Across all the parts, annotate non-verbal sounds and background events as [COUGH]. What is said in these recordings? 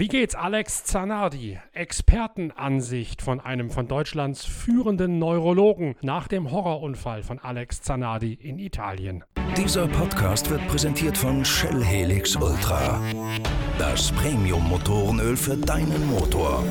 Wie geht's Alex Zanardi? Expertenansicht von einem von Deutschlands führenden Neurologen nach dem Horrorunfall von Alex Zanardi in Italien. Dieser Podcast wird präsentiert von Shell Helix Ultra. Das Premium-Motorenöl für deinen Motor.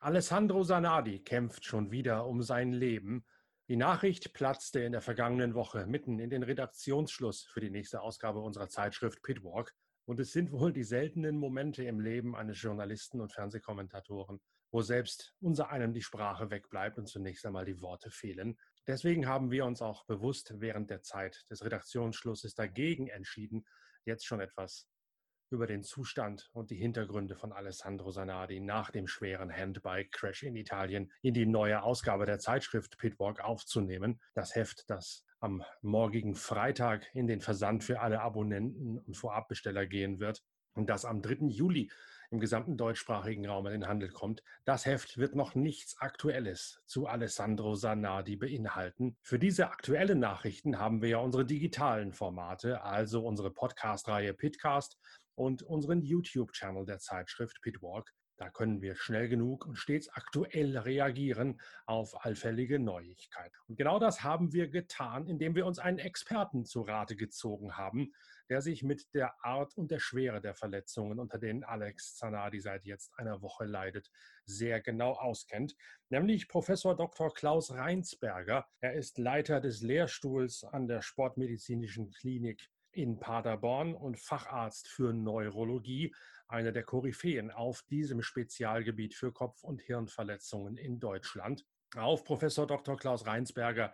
Alessandro Zanardi kämpft schon wieder um sein Leben. Die Nachricht platzte in der vergangenen Woche mitten in den Redaktionsschluss für die nächste Ausgabe unserer Zeitschrift Pitwalk. Und es sind wohl die seltenen Momente im Leben eines Journalisten und Fernsehkommentatoren, wo selbst unser einem die Sprache wegbleibt und zunächst einmal die Worte fehlen. Deswegen haben wir uns auch bewusst während der Zeit des Redaktionsschlusses dagegen entschieden, jetzt schon etwas über den Zustand und die Hintergründe von Alessandro Sanardi nach dem schweren Handbike-Crash in Italien in die neue Ausgabe der Zeitschrift Pitwalk aufzunehmen. Das Heft, das am morgigen Freitag in den Versand für alle Abonnenten und Vorabbesteller gehen wird und das am 3. Juli im gesamten deutschsprachigen Raum in den Handel kommt. Das Heft wird noch nichts Aktuelles zu Alessandro Sanardi beinhalten. Für diese aktuellen Nachrichten haben wir ja unsere digitalen Formate, also unsere Podcast-Reihe Pitcast und unseren YouTube-Channel der Zeitschrift Pitwalk. Da können wir schnell genug und stets aktuell reagieren auf allfällige Neuigkeiten. Und genau das haben wir getan, indem wir uns einen Experten zu Rate gezogen haben, der sich mit der Art und der Schwere der Verletzungen, unter denen Alex Zanardi seit jetzt einer Woche leidet, sehr genau auskennt, nämlich Professor Dr. Klaus Reinsberger. Er ist Leiter des Lehrstuhls an der Sportmedizinischen Klinik in Paderborn und Facharzt für Neurologie, einer der Koryphäen auf diesem Spezialgebiet für Kopf- und Hirnverletzungen in Deutschland. Auf Professor Dr. Klaus Reinsberger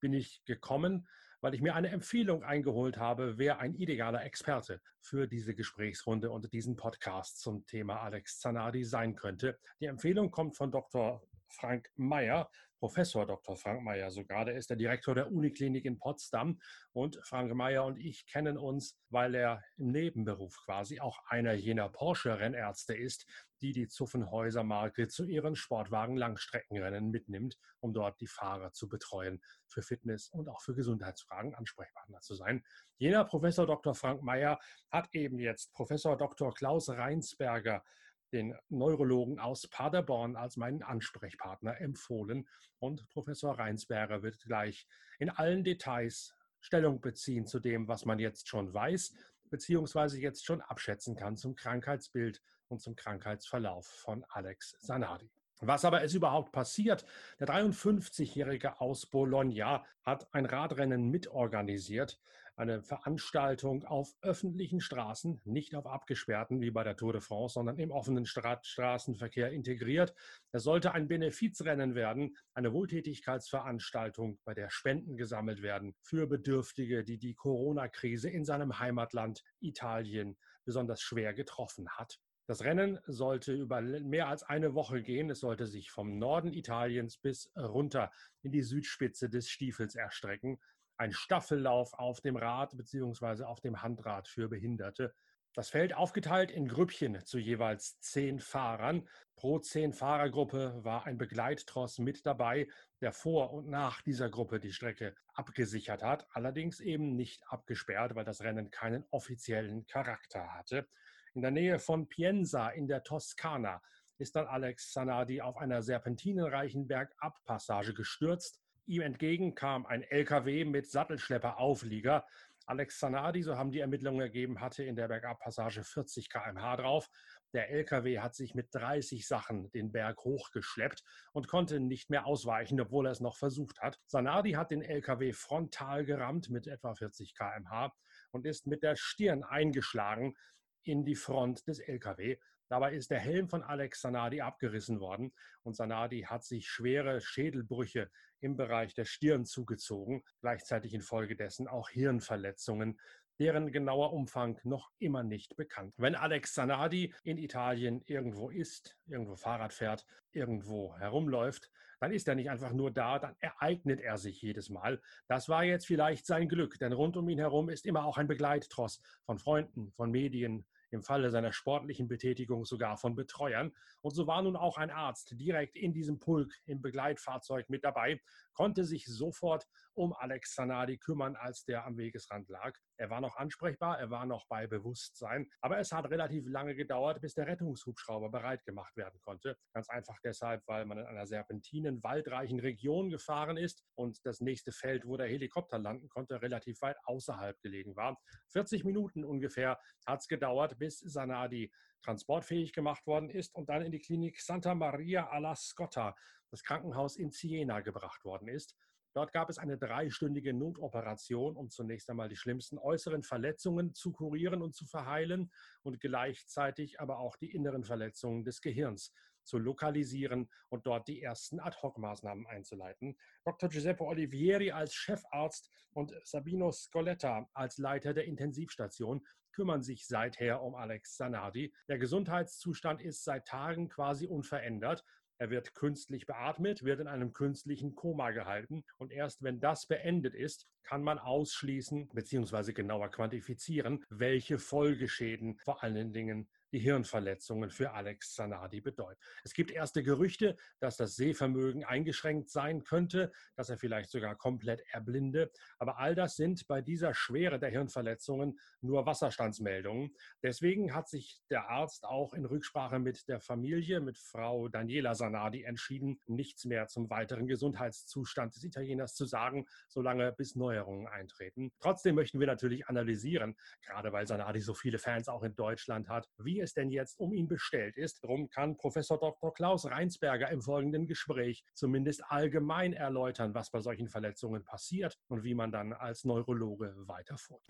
bin ich gekommen, weil ich mir eine Empfehlung eingeholt habe, wer ein idealer Experte für diese Gesprächsrunde und diesen Podcast zum Thema Alex Zanardi sein könnte. Die Empfehlung kommt von Dr. Frank Mayer, Professor Dr. Frank Mayer sogar. Der ist der Direktor der Uniklinik in Potsdam. Und Frank Mayer und ich kennen uns, weil er im Nebenberuf quasi auch einer jener Porsche-Rennärzte ist, die die Zuffenhäuser-Marke zu ihren Sportwagen-Langstreckenrennen mitnimmt, um dort die Fahrer zu betreuen, für Fitness und auch für Gesundheitsfragen Ansprechpartner zu sein. Jener Professor Dr. Frank Mayer hat eben jetzt Professor Dr. Klaus Reinsberger den Neurologen aus Paderborn als meinen Ansprechpartner empfohlen. Und Professor Reinsberger wird gleich in allen Details Stellung beziehen zu dem, was man jetzt schon weiß, beziehungsweise jetzt schon abschätzen kann zum Krankheitsbild und zum Krankheitsverlauf von Alex Sanadi. Was aber ist überhaupt passiert? Der 53-Jährige aus Bologna hat ein Radrennen mitorganisiert, eine Veranstaltung auf öffentlichen Straßen, nicht auf abgesperrten wie bei der Tour de France, sondern im offenen Straßenverkehr integriert. Es sollte ein Benefizrennen werden, eine Wohltätigkeitsveranstaltung, bei der Spenden gesammelt werden für Bedürftige, die die Corona-Krise in seinem Heimatland Italien besonders schwer getroffen hat. Das Rennen sollte über mehr als eine Woche gehen. Es sollte sich vom Norden Italiens bis runter in die Südspitze des Stiefels erstrecken ein Staffellauf auf dem Rad bzw. auf dem Handrad für Behinderte. Das Feld aufgeteilt in Grüppchen zu jeweils zehn Fahrern. Pro zehn Fahrergruppe war ein Begleittross mit dabei, der vor und nach dieser Gruppe die Strecke abgesichert hat, allerdings eben nicht abgesperrt, weil das Rennen keinen offiziellen Charakter hatte. In der Nähe von Pienza in der Toskana ist dann Alex Sanadi auf einer serpentinenreichen Bergabpassage gestürzt Ihm entgegen kam ein LKW mit Sattelschlepperauflieger. Alex Zanardi, so haben die Ermittlungen ergeben, hatte in der Bergabpassage 40 km/h drauf. Der LKW hat sich mit 30 Sachen den Berg hochgeschleppt und konnte nicht mehr ausweichen, obwohl er es noch versucht hat. Zanardi hat den LKW frontal gerammt mit etwa 40 km/h und ist mit der Stirn eingeschlagen in die Front des LKW. Dabei ist der Helm von Alex Sanadi abgerissen worden und Sanadi hat sich schwere Schädelbrüche im Bereich der Stirn zugezogen, gleichzeitig infolgedessen auch Hirnverletzungen, deren genauer Umfang noch immer nicht bekannt. Wenn Alex Sanadi in Italien irgendwo ist, irgendwo Fahrrad fährt, irgendwo herumläuft, dann ist er nicht einfach nur da, dann ereignet er sich jedes Mal. Das war jetzt vielleicht sein Glück, denn rund um ihn herum ist immer auch ein Begleittross von Freunden, von Medien, im Falle seiner sportlichen Betätigung sogar von Betreuern. Und so war nun auch ein Arzt direkt in diesem Pulk im Begleitfahrzeug mit dabei, konnte sich sofort um Alex Zanardi kümmern, als der am Wegesrand lag. Er war noch ansprechbar, er war noch bei Bewusstsein, aber es hat relativ lange gedauert, bis der Rettungshubschrauber bereit gemacht werden konnte. Ganz einfach deshalb, weil man in einer serpentinen, waldreichen Region gefahren ist und das nächste Feld, wo der Helikopter landen konnte, relativ weit außerhalb gelegen war. 40 Minuten ungefähr hat es gedauert, bis Sanadi transportfähig gemacht worden ist und dann in die Klinik Santa Maria alla Scotta, das Krankenhaus in Siena, gebracht worden ist. Dort gab es eine dreistündige Notoperation, um zunächst einmal die schlimmsten äußeren Verletzungen zu kurieren und zu verheilen und gleichzeitig aber auch die inneren Verletzungen des Gehirns zu lokalisieren und dort die ersten Ad-Hoc-Maßnahmen einzuleiten. Dr. Giuseppe Olivieri als Chefarzt und Sabino Scoletta als Leiter der Intensivstation kümmern sich seither um Alex Zanardi. Der Gesundheitszustand ist seit Tagen quasi unverändert. Er wird künstlich beatmet, wird in einem künstlichen Koma gehalten und erst wenn das beendet ist, kann man ausschließen bzw. genauer quantifizieren, welche Folgeschäden vor allen Dingen die Hirnverletzungen für Alex Zanardi bedeuten. Es gibt erste Gerüchte, dass das Sehvermögen eingeschränkt sein könnte, dass er vielleicht sogar komplett erblinde. Aber all das sind bei dieser Schwere der Hirnverletzungen nur Wasserstandsmeldungen. Deswegen hat sich der Arzt auch in Rücksprache mit der Familie, mit Frau Daniela Zanardi entschieden, nichts mehr zum weiteren Gesundheitszustand des Italieners zu sagen, solange bis Neuerungen eintreten. Trotzdem möchten wir natürlich analysieren, gerade weil Zanardi so viele Fans auch in Deutschland hat, wie es denn jetzt um ihn bestellt ist. Darum kann Professor Dr. Klaus Reinsberger im folgenden Gespräch zumindest allgemein erläutern, was bei solchen Verletzungen passiert und wie man dann als Neurologe weiterfährt.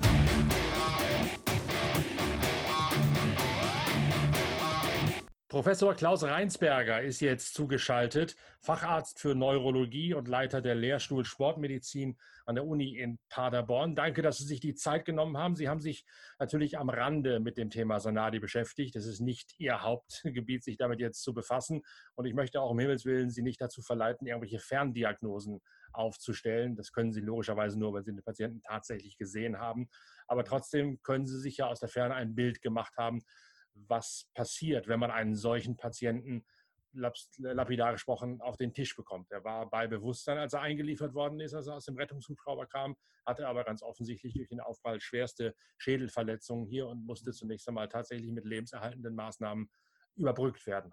Professor Klaus Reinsberger ist jetzt zugeschaltet, Facharzt für Neurologie und Leiter der Lehrstuhl Sportmedizin an der Uni in Paderborn. Danke, dass Sie sich die Zeit genommen haben. Sie haben sich natürlich am Rande mit dem Thema Sanadi beschäftigt. Es ist nicht Ihr Hauptgebiet, sich damit jetzt zu befassen. Und ich möchte auch um Himmels Willen Sie nicht dazu verleiten, irgendwelche Ferndiagnosen aufzustellen. Das können Sie logischerweise nur, wenn Sie den Patienten tatsächlich gesehen haben. Aber trotzdem können Sie sich ja aus der Ferne ein Bild gemacht haben, was passiert, wenn man einen solchen Patienten lapidar gesprochen auf den Tisch bekommt. Er war bei Bewusstsein, als er eingeliefert worden ist, als er aus dem Rettungshubschrauber kam, hatte aber ganz offensichtlich durch den Aufprall schwerste Schädelverletzungen hier und musste zunächst einmal tatsächlich mit lebenserhaltenden Maßnahmen überbrückt werden.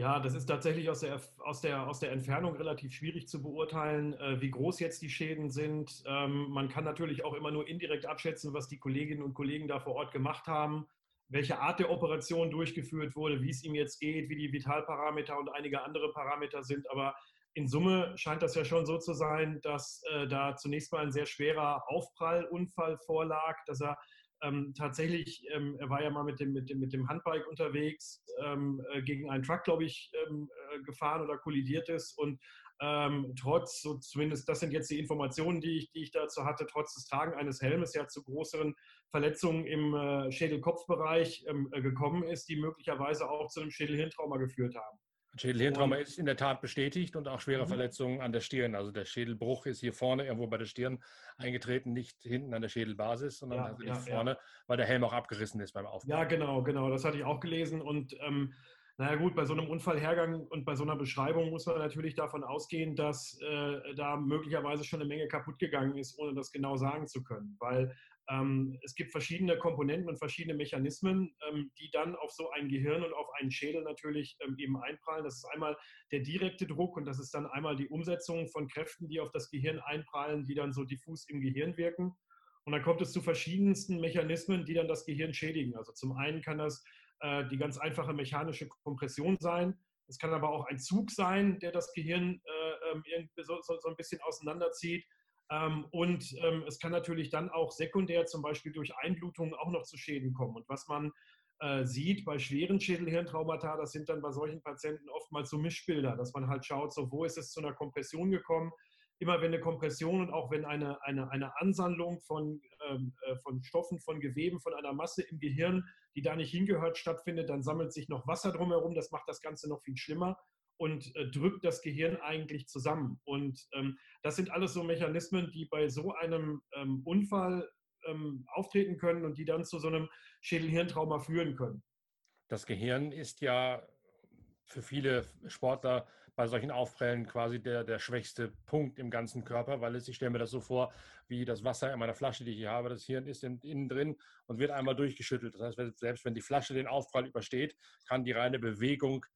Ja, das ist tatsächlich aus der, aus der, aus der Entfernung relativ schwierig zu beurteilen, äh, wie groß jetzt die Schäden sind. Ähm, man kann natürlich auch immer nur indirekt abschätzen, was die Kolleginnen und Kollegen da vor Ort gemacht haben, welche Art der Operation durchgeführt wurde, wie es ihm jetzt geht, wie die Vitalparameter und einige andere Parameter sind. Aber in Summe scheint das ja schon so zu sein, dass äh, da zunächst mal ein sehr schwerer Aufprallunfall vorlag, dass er ähm, tatsächlich, ähm, er war ja mal mit dem, mit dem, mit dem Handbike unterwegs, ähm, äh, gegen einen Truck, glaube ich, ähm, äh, gefahren oder kollidiert ist und ähm, trotz, so zumindest das sind jetzt die Informationen, die ich, die ich dazu hatte, trotz des Tragen eines Helmes ja zu größeren Verletzungen im äh, Schädel-Kopf-Bereich ähm, äh, gekommen ist, die möglicherweise auch zu einem Schädelhirntrauma geführt haben. Schädelhirntrauma ist in der Tat bestätigt und auch schwere mhm. Verletzungen an der Stirn. Also der Schädelbruch ist hier vorne irgendwo bei der Stirn eingetreten, nicht hinten an der Schädelbasis, sondern ja, tatsächlich ja, vorne, ja. weil der Helm auch abgerissen ist beim Aufbau. Ja, genau, genau. Das hatte ich auch gelesen. Und ähm, naja gut, bei so einem Unfallhergang und bei so einer Beschreibung muss man natürlich davon ausgehen, dass äh, da möglicherweise schon eine Menge kaputt gegangen ist, ohne das genau sagen zu können. Weil es gibt verschiedene Komponenten und verschiedene Mechanismen, ähm, die dann auf so ein Gehirn und auf einen Schädel natürlich ähm, eben einprallen. Das ist einmal der direkte Druck und das ist dann einmal die Umsetzung von Kräften, die auf das Gehirn einprallen, die dann so diffus im Gehirn wirken. Und dann kommt es zu verschiedensten Mechanismen, die dann das Gehirn schädigen. Also zum einen kann das äh, die ganz einfache mechanische Kompression sein. Es kann aber auch ein Zug sein, der das Gehirn äh, so ein bisschen auseinanderzieht. Ähm, und ähm, es kann natürlich dann auch sekundär zum Beispiel durch Einblutungen auch noch zu Schäden kommen. Und was man äh, sieht bei schweren Schädelhirntraumata, das sind dann bei solchen Patienten oftmals so Mischbilder, dass man halt schaut, so wo ist es zu einer Kompression gekommen. Immer wenn eine Kompression und auch wenn eine, eine, eine Ansammlung von, ähm, äh, von Stoffen, von Geweben, von einer Masse im Gehirn, die da nicht hingehört, stattfindet, dann sammelt sich noch Wasser drumherum. Das macht das Ganze noch viel schlimmer und äh, drückt das Gehirn eigentlich zusammen. Und ähm, das sind alles so Mechanismen, die bei so einem ähm, Unfall ähm, auftreten können und die dann zu so einem Schädelhirntrauma führen können. Das Gehirn ist ja für viele Sportler bei solchen Aufprellen quasi der, der schwächste Punkt im ganzen Körper, weil es, ich stelle mir das so vor, wie das Wasser in meiner Flasche, die ich hier habe, das Hirn ist in, innen drin und wird einmal durchgeschüttelt. Das heißt, selbst wenn die Flasche den Aufprall übersteht, kann die reine Bewegung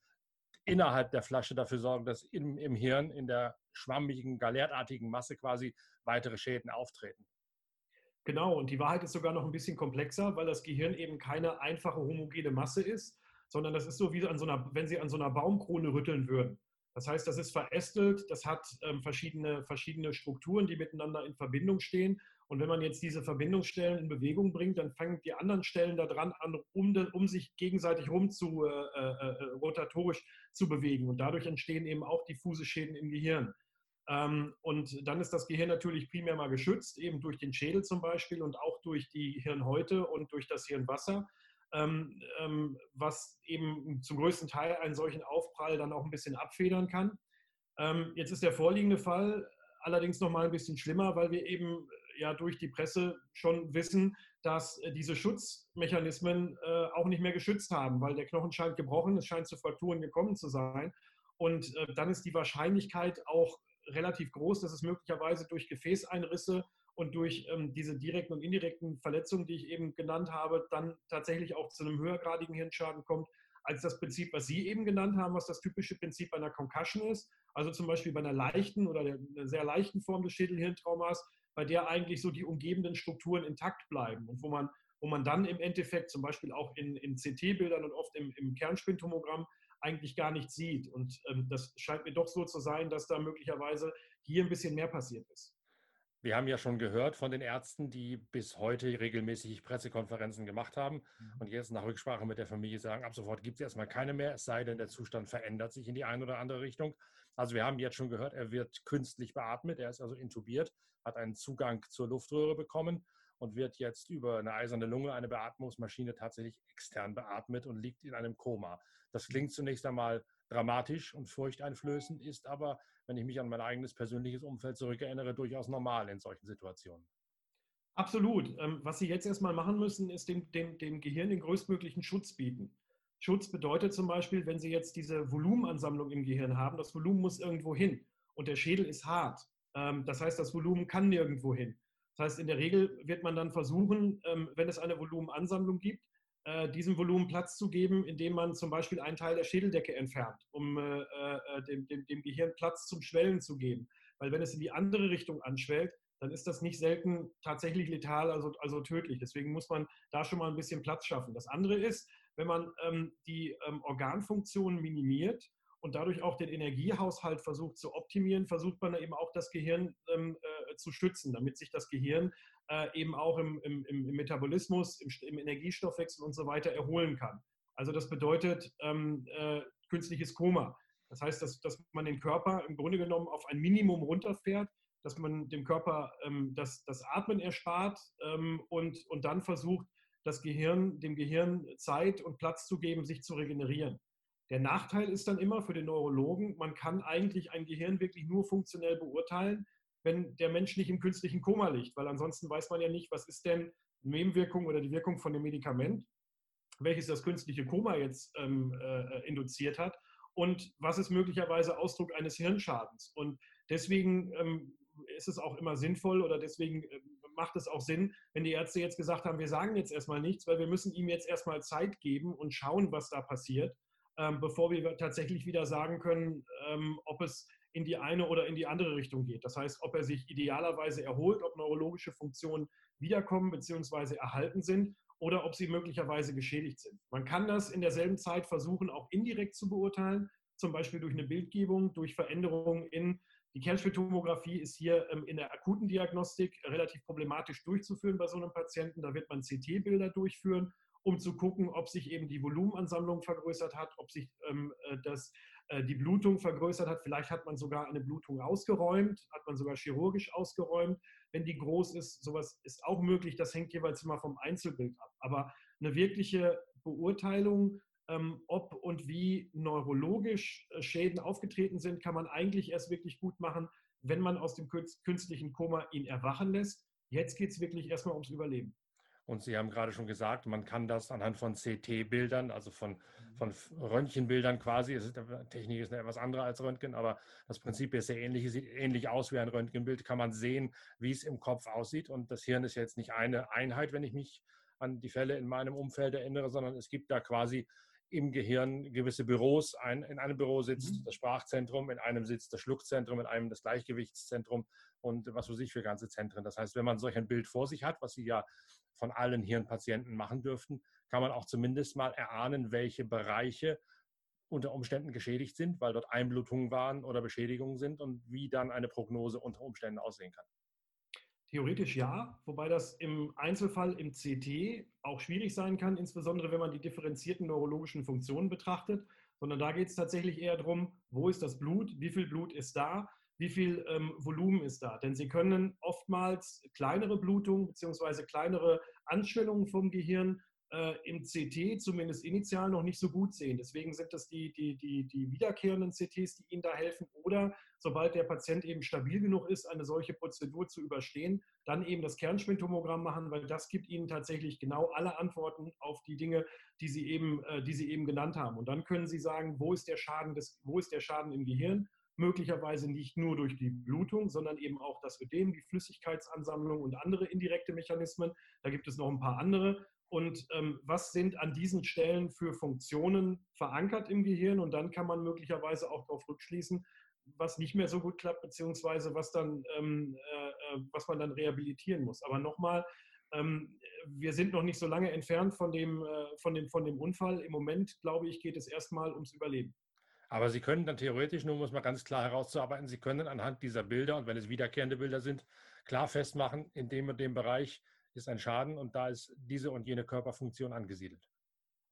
innerhalb der Flasche dafür sorgen, dass im, im Hirn, in der schwammigen, galertartigen Masse quasi weitere Schäden auftreten. Genau, und die Wahrheit ist sogar noch ein bisschen komplexer, weil das Gehirn eben keine einfache homogene Masse ist, sondern das ist so wie an so einer, wenn Sie an so einer Baumkrone rütteln würden. Das heißt, das ist verästelt, das hat ähm, verschiedene, verschiedene Strukturen, die miteinander in Verbindung stehen. Und wenn man jetzt diese Verbindungsstellen in Bewegung bringt, dann fangen die anderen Stellen daran an, um, um sich gegenseitig rum zu, äh, äh, äh, rotatorisch zu bewegen. Und dadurch entstehen eben auch diffuse Schäden im Gehirn. Ähm, und dann ist das Gehirn natürlich primär mal geschützt, eben durch den Schädel zum Beispiel und auch durch die Hirnhäute und durch das Hirnwasser. Ähm, ähm, was eben zum größten Teil einen solchen Aufprall dann auch ein bisschen abfedern kann. Ähm, jetzt ist der vorliegende Fall allerdings noch mal ein bisschen schlimmer, weil wir eben ja durch die Presse schon wissen, dass äh, diese Schutzmechanismen äh, auch nicht mehr geschützt haben, weil der Knochen scheint gebrochen, es scheint zu Frakturen gekommen zu sein. Und dann ist die Wahrscheinlichkeit auch relativ groß, dass es möglicherweise durch Gefäßeinrisse und durch ähm, diese direkten und indirekten Verletzungen, die ich eben genannt habe, dann tatsächlich auch zu einem höhergradigen Hirnschaden kommt, als das Prinzip, was Sie eben genannt haben, was das typische Prinzip einer Concussion ist. Also zum Beispiel bei einer leichten oder einer sehr leichten Form des Schädelhirntraumas, bei der eigentlich so die umgebenden Strukturen intakt bleiben und wo man, wo man dann im Endeffekt zum Beispiel auch in, in CT-Bildern und oft im, im Kernspintomogramm eigentlich gar nicht sieht. Und ähm, das scheint mir doch so zu sein, dass da möglicherweise hier ein bisschen mehr passiert ist. Wir haben ja schon gehört von den Ärzten, die bis heute regelmäßig Pressekonferenzen gemacht haben mhm. und jetzt nach Rücksprache mit der Familie sagen, ab sofort gibt es erstmal keine mehr, es sei denn, der Zustand verändert sich in die eine oder andere Richtung. Also wir haben jetzt schon gehört, er wird künstlich beatmet, er ist also intubiert, hat einen Zugang zur Luftröhre bekommen und wird jetzt über eine eiserne Lunge, eine Beatmungsmaschine tatsächlich extern beatmet und liegt in einem Koma. Das klingt zunächst einmal dramatisch und furchteinflößend, ist aber, wenn ich mich an mein eigenes persönliches Umfeld zurückerinnere, durchaus normal in solchen Situationen. Absolut. Ähm, was Sie jetzt erstmal machen müssen, ist dem, dem, dem Gehirn den größtmöglichen Schutz bieten. Schutz bedeutet zum Beispiel, wenn Sie jetzt diese Volumenansammlung im Gehirn haben, das Volumen muss irgendwo hin und der Schädel ist hart. Ähm, das heißt, das Volumen kann nirgendwo hin. Das heißt, in der Regel wird man dann versuchen, ähm, wenn es eine Volumenansammlung gibt, äh, diesem Volumen Platz zu geben, indem man zum Beispiel einen Teil der Schädeldecke entfernt, um äh, äh, dem, dem, dem Gehirn Platz zum Schwellen zu geben. Weil wenn es in die andere Richtung anschwellt, dann ist das nicht selten tatsächlich letal, also, also tödlich. Deswegen muss man da schon mal ein bisschen Platz schaffen. Das andere ist, wenn man ähm, die ähm, Organfunktionen minimiert und dadurch auch den Energiehaushalt versucht zu optimieren, versucht man eben auch das Gehirn ähm, äh, zu stützen, damit sich das Gehirn äh, eben auch im, im, im Metabolismus, im, im, Energiestoffwechsel und so weiter erholen kann. Also das bedeutet ähm, äh, künstliches Koma. Das heißt, dass, dass man den Körper im Grunde genommen auf ein Minimum runterfährt, dass man dem Körper ähm, das, das Atmen erspart ähm, und, und dann versucht, das Gehirn, dem Gehirn Zeit und Platz zu geben, sich zu regenerieren. Der Nachteil ist dann immer für den Neurologen, man kann eigentlich ein Gehirn wirklich nur funktionell beurteilen, wenn der Mensch nicht im künstlichen Koma liegt, weil ansonsten weiß man ja nicht, was ist denn Nebenwirkung oder die Wirkung von dem Medikament, welches das künstliche Koma jetzt ähm, äh, induziert hat und was ist möglicherweise Ausdruck eines Hirnschadens. Und deswegen ähm, ist es auch immer sinnvoll oder deswegen äh, macht es auch Sinn, wenn die Ärzte jetzt gesagt haben, wir sagen jetzt erstmal nichts, weil wir müssen ihm jetzt erstmal Zeit geben und schauen, was da passiert, ähm, bevor wir tatsächlich wieder sagen können, ähm, ob es in die eine oder in die andere Richtung geht. Das heißt, ob er sich idealerweise erholt, ob neurologische Funktionen wiederkommen bzw. erhalten sind oder ob sie möglicherweise geschädigt sind. Man kann das in derselben Zeit versuchen, auch indirekt zu beurteilen, zum Beispiel durch eine Bildgebung, durch Veränderungen in die Kernspintomographie ist hier ähm, in der akuten Diagnostik relativ problematisch durchzuführen bei so einem Patienten. Da wird man CT-Bilder durchführen, um zu gucken, ob sich eben die Volumenansammlung vergrößert hat, ob sich ähm, äh, das äh, die Blutung vergrößert hat. Vielleicht hat man sogar eine Blutung ausgeräumt, hat man sogar chirurgisch ausgeräumt. Wenn die groß ist, sowas ist auch möglich. Das hängt jeweils immer vom Einzelbild ab. Aber eine wirkliche Beurteilung, ob und wie neurologisch äh, Schäden aufgetreten sind, kann man eigentlich erst wirklich gut machen, wenn man aus dem künstlichen Koma ihn erwachen lässt. Jetzt geht es wirklich erstmal ums Überleben. Und Sie haben gerade schon gesagt, man kann das anhand von CT-Bildern, also von, mhm. von Röntgenbildern quasi, ist, Technik ist etwas andere als Röntgen, aber das Prinzip ist sehr ähnlich, sieht ähnlich aus wie ein Röntgenbild, kann man sehen, wie es im Kopf aussieht. Und das Hirn ist jetzt nicht eine Einheit, wenn ich mich an die Fälle in meinem Umfeld erinnere, sondern es gibt da quasi im Gehirn gewisse Büros. Ein, in einem Büro sitzt mhm. das Sprachzentrum, in einem sitzt das Schluckzentrum, in einem das Gleichgewichtszentrum und was für sich für ganze Zentren. Das heißt, wenn man solch ein Bild vor sich hat, was Sie ja von allen Hirnpatienten machen dürften, kann man auch zumindest mal erahnen, welche Bereiche unter Umständen geschädigt sind, weil dort Einblutungen waren oder Beschädigungen sind und wie dann eine Prognose unter Umständen aussehen kann. Theoretisch ja, wobei das im Einzelfall im CT auch schwierig sein kann, insbesondere wenn man die differenzierten neurologischen Funktionen betrachtet, sondern da geht es tatsächlich eher darum, wo ist das Blut, wie viel Blut ist da, wie viel ähm, Volumen ist da. Denn Sie können oftmals kleinere Blutungen bzw. kleinere Anschwellungen vom Gehirn äh, im CT zumindest initial noch nicht so gut sehen. Deswegen sind das die, die, die, die wiederkehrenden CTs, die Ihnen da helfen. Oder sobald der Patient eben stabil genug ist, eine solche Prozedur zu überstehen, dann eben das Kernspintomogramm machen, weil das gibt Ihnen tatsächlich genau alle Antworten auf die Dinge, die Sie eben, äh, die Sie eben genannt haben. Und dann können Sie sagen, wo ist der Schaden, des, wo ist der Schaden im Gehirn? möglicherweise nicht nur durch die Blutung, sondern eben auch das Ödem, die Flüssigkeitsansammlung und andere indirekte Mechanismen. Da gibt es noch ein paar andere und ähm, was sind an diesen Stellen für Funktionen verankert im Gehirn und dann kann man möglicherweise auch darauf rückschließen, was nicht mehr so gut klappt, beziehungsweise was, dann, ähm, äh, äh, was man dann rehabilitieren muss. Aber nochmal, ähm, wir sind noch nicht so lange entfernt von dem, äh, von, dem, von dem Unfall. Im Moment, glaube ich, geht es erstmal ums Überleben. Aber Sie können dann theoretisch, nur um es mal ganz klar herauszuarbeiten, Sie können anhand dieser Bilder und wenn es wiederkehrende Bilder sind, klar festmachen, in dem und dem Bereich ist ein Schaden und da ist diese und jene Körperfunktion angesiedelt.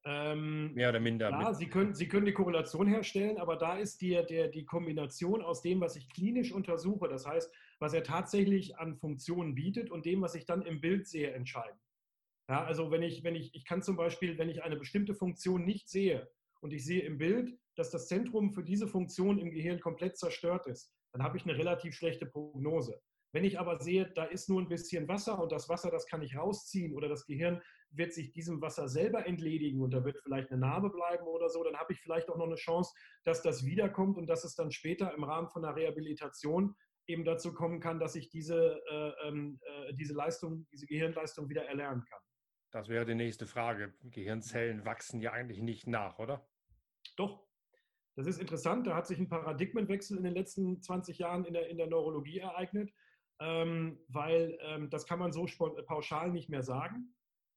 Ähm, Mehr oder minder. Ja, Sie können, Sie können die Korrelation herstellen, aber da ist die, der, die Kombination aus dem, was ich klinisch untersuche, das heißt, was er tatsächlich an Funktionen bietet und dem, was ich dann im Bild sehe, entscheidend. Ja, also wenn ich, wenn ich, ich kann zum Beispiel, wenn ich eine bestimmte Funktion nicht sehe und ich sehe im Bild, dass das Zentrum für diese Funktion im Gehirn komplett zerstört ist, dann habe ich eine relativ schlechte Prognose. Wenn ich aber sehe, da ist nur ein bisschen Wasser und das Wasser, das kann ich rausziehen oder das Gehirn wird sich diesem Wasser selber entledigen und da wird vielleicht eine Narbe bleiben oder so, dann habe ich vielleicht auch noch eine Chance, dass das wiederkommt und dass es dann später im Rahmen von einer Rehabilitation eben dazu kommen kann, dass ich diese, äh, ähm, äh, diese Leistung, diese Gehirnleistung wieder erlernen kann. Das wäre die nächste Frage. Gehirnzellen wachsen ja eigentlich nicht nach, oder? Doch. Das ist interessant. Da hat sich ein Paradigmenwechsel in den letzten 20 Jahren in der, in der Neurologie ereignet weil ähm, das kann man so pauschal nicht mehr sagen.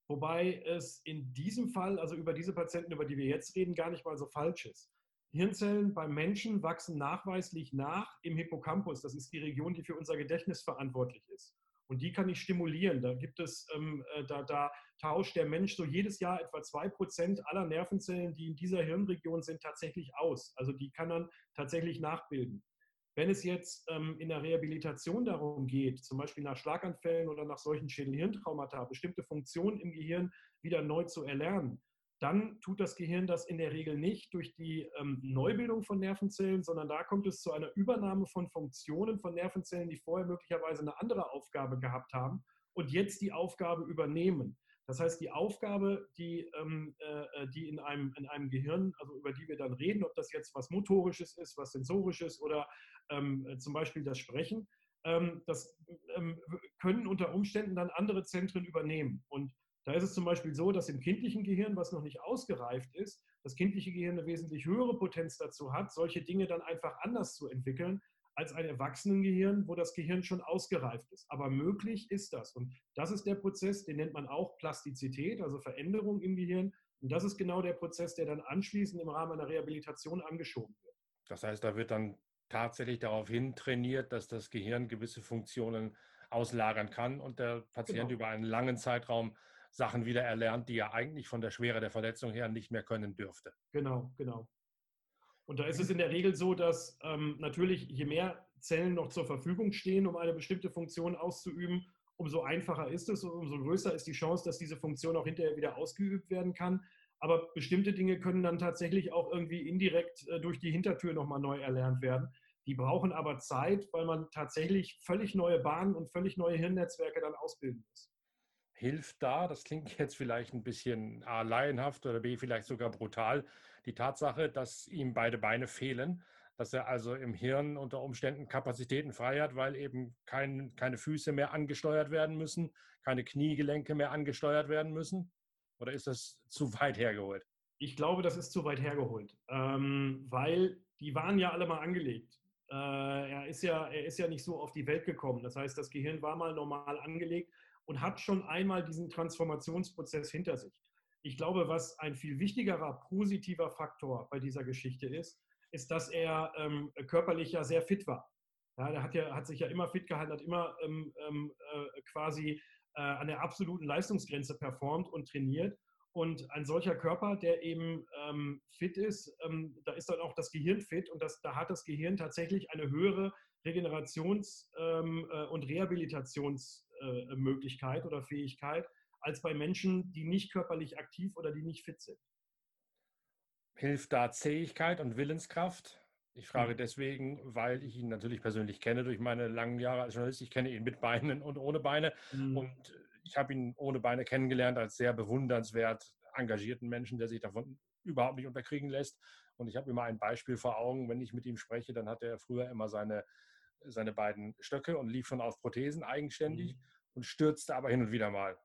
Wobei es in diesem Fall, also über diese Patienten, über die wir jetzt reden, gar nicht mal so falsch ist. Hirnzellen beim Menschen wachsen nachweislich nach im Hippocampus. Das ist die Region, die für unser Gedächtnis verantwortlich ist. Und die kann ich stimulieren. Da gibt es, ähm, äh, da, da tauscht der Mensch so jedes Jahr etwa zwei Prozent aller Nervenzellen, die in dieser Hirnregion sind, tatsächlich aus. Also die kann man tatsächlich nachbilden. Wenn es jetzt ähm, in der Rehabilitation darum geht, zum Beispiel nach Schlaganfällen oder nach solchen Schädel-Hirntraumata, bestimmte Funktionen im Gehirn wieder neu zu erlernen, dann tut das Gehirn das in der Regel nicht durch die ähm, Neubildung von Nervenzellen, sondern da kommt es zu einer Übernahme von Funktionen von Nervenzellen, die vorher möglicherweise eine andere Aufgabe gehabt haben und jetzt die Aufgabe übernehmen. Das heißt, die Aufgabe, die, ähm, äh, die in, einem, in einem Gehirn, also über die wir dann reden, ob das jetzt was Motorisches ist, was Sensorisches oder ähm, zum Beispiel das Sprechen, ähm, das ähm, können unter Umständen dann andere Zentren übernehmen. Und da ist es zum Beispiel so, dass im kindlichen Gehirn, was noch nicht ausgereift ist, das kindliche Gehirn eine wesentlich höhere Potenz dazu hat, solche Dinge dann einfach anders zu entwickeln, als ein Erwachsenengehirn, wo das Gehirn schon ausgereift ist. Aber möglich ist das. Und das ist der Prozess, den nennt man auch Plastizität, also Veränderung im Gehirn. Und das ist genau der Prozess, der dann anschließend im Rahmen einer Rehabilitation angeschoben wird. Das heißt, da wird dann tatsächlich darauf hin trainiert, dass das Gehirn gewisse Funktionen auslagern kann und der Patient genau. über einen langen Zeitraum Sachen wieder erlernt, die er eigentlich von der Schwere der Verletzung her nicht mehr können dürfte. Genau, genau. Und da ist es in der Regel so, dass ähm, natürlich je mehr Zellen noch zur Verfügung stehen, um eine bestimmte Funktion auszuüben, umso einfacher ist es und umso größer ist die Chance, dass diese Funktion auch hinterher wieder ausgeübt werden kann. Aber bestimmte Dinge können dann tatsächlich auch irgendwie indirekt äh, durch die Hintertür nochmal neu erlernt werden. Die brauchen aber Zeit, weil man tatsächlich völlig neue Bahnen und völlig neue Hirnnetzwerke dann ausbilden muss. hilft da, das klingt jetzt vielleicht ein bisschen A, laienhaft oder B, vielleicht sogar brutal, die Tatsache, dass ihm beide Beine fehlen, dass er also im Hirn unter Umständen Kapazitäten frei hat, weil eben kein, keine Füße mehr angesteuert werden müssen, keine Kniegelenke mehr angesteuert werden müssen? Oder ist das zu weit hergeholt? Ich glaube, das ist zu weit hergeholt, ähm, weil die waren ja alle mal angelegt. Äh, er, ist ja, er ist ja nicht so auf die Welt gekommen. Das heißt, das Gehirn war mal normal angelegt und hat schon einmal diesen Transformationsprozess hinter sich. Ich glaube, was ein viel wichtigerer positiver Faktor bei dieser Geschichte ist, ist, dass er ähm, körperlich ja sehr fit war. Ja, der hat, ja, hat sich ja immer fit gehalten, hat immer ähm, ähm äh, quasi äh, an der absoluten Leistungsgrenze performt und trainiert. Und ein solcher Körper, der eben ähm, fit ist, ähm, da ist dann auch das Gehirn fit und das, da hat das Gehirn tatsächlich eine höhere Regenerations- ähm, äh, und Rehabilitationsmöglichkeit äh, oder Fähigkeit als bei Menschen, die nicht körperlich aktiv oder die nicht fit sind. Hilft da Zähigkeit und Willenskraft? Ich frage mhm. deswegen, weil ich ihn natürlich persönlich kenne durch meine langen Jahre als Journalist. Ich kenne ihn mit Beinen und ohne Beine. Mhm. Und ich habe ihn ohne Beine kennengelernt als sehr bewundernswert engagierten Menschen, der sich davon überhaupt nicht unterkriegen lässt. Und ich habe immer ein Beispiel vor Augen, wenn ich mit ihm spreche, dann hat er früher immer seine, seine beiden Stöcke und lief schon auf Prothesen eigenständig mhm. und stürzte aber hin und wieder mal.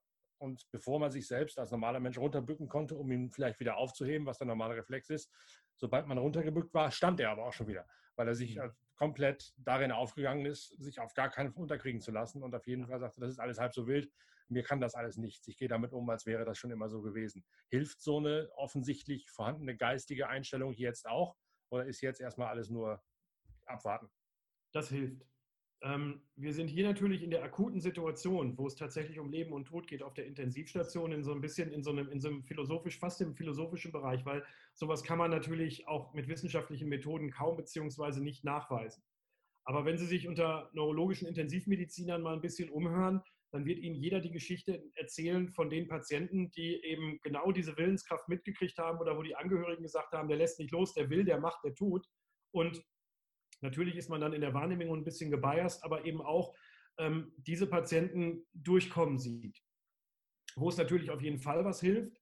Und bevor man sich selbst als normaler Mensch runterbücken konnte, um ihn vielleicht wieder aufzuheben, was der normale Reflex ist, sobald man runtergebückt war, stand er aber auch schon wieder, weil er sich mhm. komplett darin aufgegangen ist, sich auf gar keinen unterkriegen zu lassen und auf jeden Fall sagte, das ist alles halb so wild, mir kann das alles nichts, ich gehe damit um, als wäre das schon immer so gewesen. Hilft so eine offensichtlich vorhandene geistige Einstellung jetzt auch oder ist jetzt erstmal alles nur abwarten? Das hilft. Ähm, wir sind hier natürlich in der akuten Situation, wo es tatsächlich um Leben und Tod geht auf der Intensivstation, in so ein bisschen in so einem, in so einem philosophisch, fast im philosophischen Bereich, weil sowas kann man natürlich auch mit wissenschaftlichen Methoden kaum beziehungsweise nicht nachweisen. Aber wenn Sie sich unter neurologischen Intensivmedizinern mal ein bisschen umhören, dann wird Ihnen jeder die Geschichte erzählen von den Patienten, die eben genau diese Willenskraft mitgekriegt haben oder wo die Angehörigen gesagt haben, der lässt nicht los, der will, der macht, der tut. Und Natürlich ist man dann in der Wahrnehmung ein bisschen gebiased, aber eben auch ähm, diese Patienten durchkommen sieht. Wo es natürlich auf jeden Fall was hilft,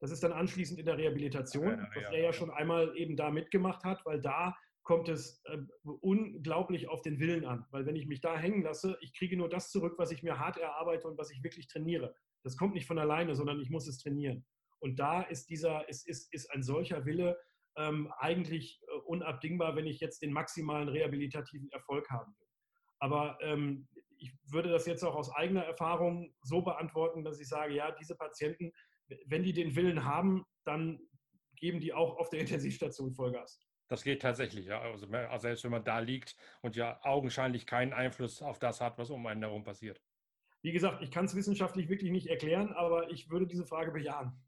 das ist dann anschließend in der Rehabilitation, ja, was ja, er ja schon einmal eben da mitgemacht hat, weil da kommt es äh, unglaublich auf den Willen an. Weil wenn ich mich da hängen lasse, ich kriege nur das zurück, was ich mir hart erarbeite und was ich wirklich trainiere. Das kommt nicht von alleine, sondern ich muss es trainieren. Und da ist dieser, ist, ist, ist ein solcher Wille, ähm, eigentlich äh, unabdingbar, wenn ich jetzt den maximalen rehabilitativen Erfolg haben will. Aber ähm, ich würde das jetzt auch aus eigener Erfahrung so beantworten, dass ich sage, ja, diese Patienten, wenn die den Willen haben, dann geben die auch auf der [LAUGHS] Intensivstation Vollgas. Das geht tatsächlich, ja. Also, also selbst wenn man da liegt und ja augenscheinlich keinen Einfluss auf das hat, was um einen herum passiert. Wie gesagt, ich kann es wissenschaftlich wirklich nicht erklären, aber ich würde diese Frage bejahen.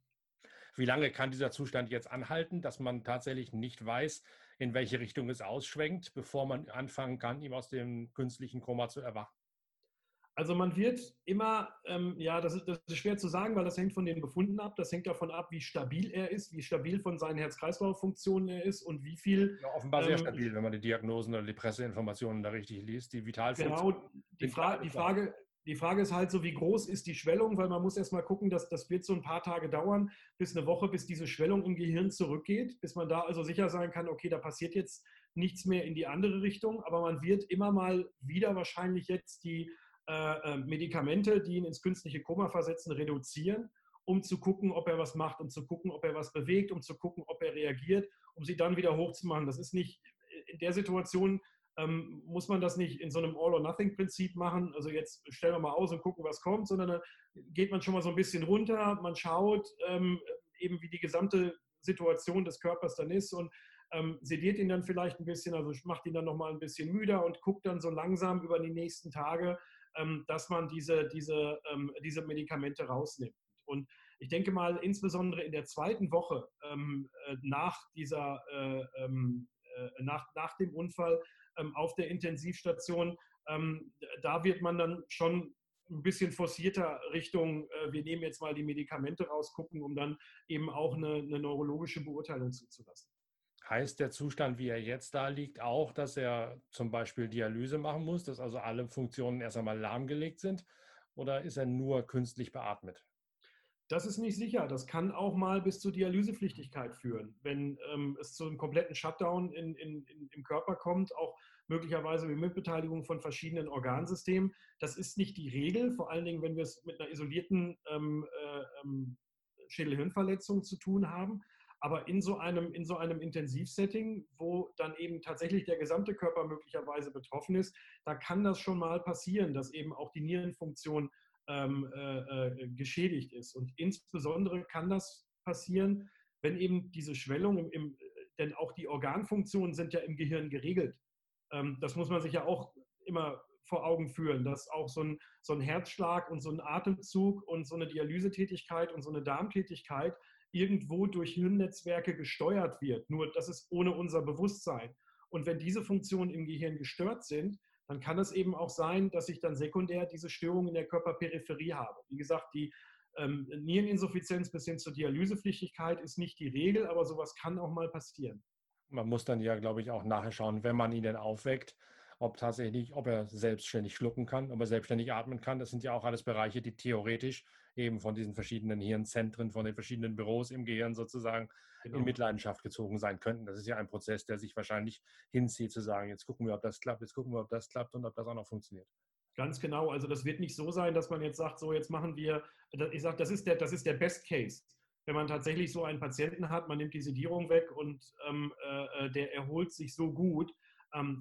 Wie lange kann dieser Zustand jetzt anhalten, dass man tatsächlich nicht weiß, in welche Richtung es ausschwenkt, bevor man anfangen kann, ihm aus dem künstlichen Koma zu erwachen? Also man wird immer, ähm, ja, das ist, das ist, schwer zu sagen, weil das hängt von den Befunden ab. Das hängt davon ab, wie stabil er ist, wie stabil von seinen Herz-Kreislauf-Funktionen er ist und wie viel. Ja, offenbar sehr ähm, stabil, wenn man die Diagnosen oder die Presseinformationen da richtig liest. Die Vitalfunktionen. Genau, die, Fra die Frage, die Frage ist halt so, wie groß ist die Schwellung, weil man muss erstmal gucken, dass das wird so ein paar Tage dauern, bis eine Woche, bis diese Schwellung im Gehirn zurückgeht, bis man da also sicher sein kann, okay, da passiert jetzt nichts mehr in die andere Richtung, aber man wird immer mal wieder wahrscheinlich jetzt die äh, äh Medikamente, die ihn ins künstliche Koma versetzen, reduzieren, um zu gucken, ob er was macht, um zu gucken, ob er was bewegt, um zu gucken, ob er reagiert, um sie dann wieder hochzumachen. Das ist nicht in der Situation ähm, muss man das nicht in so einem All-or-Nothing-Prinzip machen. Also jetzt stellen wir mal aus und gucken, was kommt, sondern dann geht man schon mal so ein bisschen runter, man schaut ähm, eben, wie die gesamte Situation des Körpers dann ist und ähm, sediert ihn dann vielleicht ein bisschen, also macht ihn dann nochmal ein bisschen müder und guckt dann so langsam über die nächsten Tage, ähm, dass man diese, diese, ähm, diese Medikamente rausnimmt. Und ich denke mal, insbesondere in der zweiten Woche ähm, äh, nach, dieser, äh, ähm, äh, nach, nach dem Unfall auf der Intensivstation. Ähm, da wird man dann schon ein bisschen forcierter Richtung, äh, wir nehmen jetzt mal die Medikamente raus, gucken, um dann eben auch eine, eine neurologische Beurteilung zuzulassen. Heißt der Zustand, wie er jetzt da liegt, auch, dass er zum Beispiel Dialyse machen muss, dass also alle Funktionen erst einmal lahmgelegt sind? oder ist er nur künstlich beatmet? Das ist nicht sicher. Das kann auch mal bis zur Dialysepflichtigkeit führen, wenn ähm, es zu einem kompletten Shutdown in, in, in, im Körper kommt, auch möglicherweise mit Mitbeteiligung von verschiedenen Organsystemen. Das ist nicht die Regel, vor allen Dingen, wenn wir es mit einer isolierten ähm, äh, ähm, Schädelhirnverletzung zu tun haben. Aber in so einem, in so einem Intensivsetting, wo dann eben tatsächlich der gesamte Körper möglicherweise betroffen ist, da kann das schon mal passieren, dass eben auch die Nierenfunktion ähm, äh, äh, geschädigt ist. Und insbesondere kann das passieren, wenn eben diese Schwellung, im, im, denn auch die Organfunktionen sind ja im Gehirn geregelt. Ähm, das muss man sich ja auch immer vor Augen führen, dass auch so ein, so ein Herzschlag und so ein Atemzug und so eine Dialysetätigkeit und so eine Darmtätigkeit irgendwo durch Hirnnetzwerke gesteuert wird. Nur das ist ohne unser Bewusstsein. Und wenn diese Funktionen im Gehirn gestört sind, dann kann es eben auch sein, dass ich dann sekundär diese Störung in der Körperperipherie habe. Wie gesagt, die ähm, Niereninsuffizienz bis hin zur Dialysepflichtigkeit ist nicht die Regel, aber sowas kann auch mal passieren. Man muss dann ja, glaube ich, auch nachher schauen, wenn man ihn denn aufweckt, ob tatsächlich, ob er selbstständig schlucken kann, ob er selbstständig atmen kann. Das sind ja auch alles Bereiche, die theoretisch eben von diesen verschiedenen Hirnzentren, von den verschiedenen Büros im Gehirn sozusagen genau. in Mitleidenschaft gezogen sein könnten. Das ist ja ein Prozess, der sich wahrscheinlich hinzieht, zu sagen, jetzt gucken wir, ob das klappt, jetzt gucken wir, ob das klappt und ob das auch noch funktioniert. Ganz genau. Also das wird nicht so sein, dass man jetzt sagt, so jetzt machen wir, ich sage, das ist der, das ist der Best Case. Wenn man tatsächlich so einen Patienten hat, man nimmt die Sedierung weg und ähm, äh, äh der erholt sich so gut,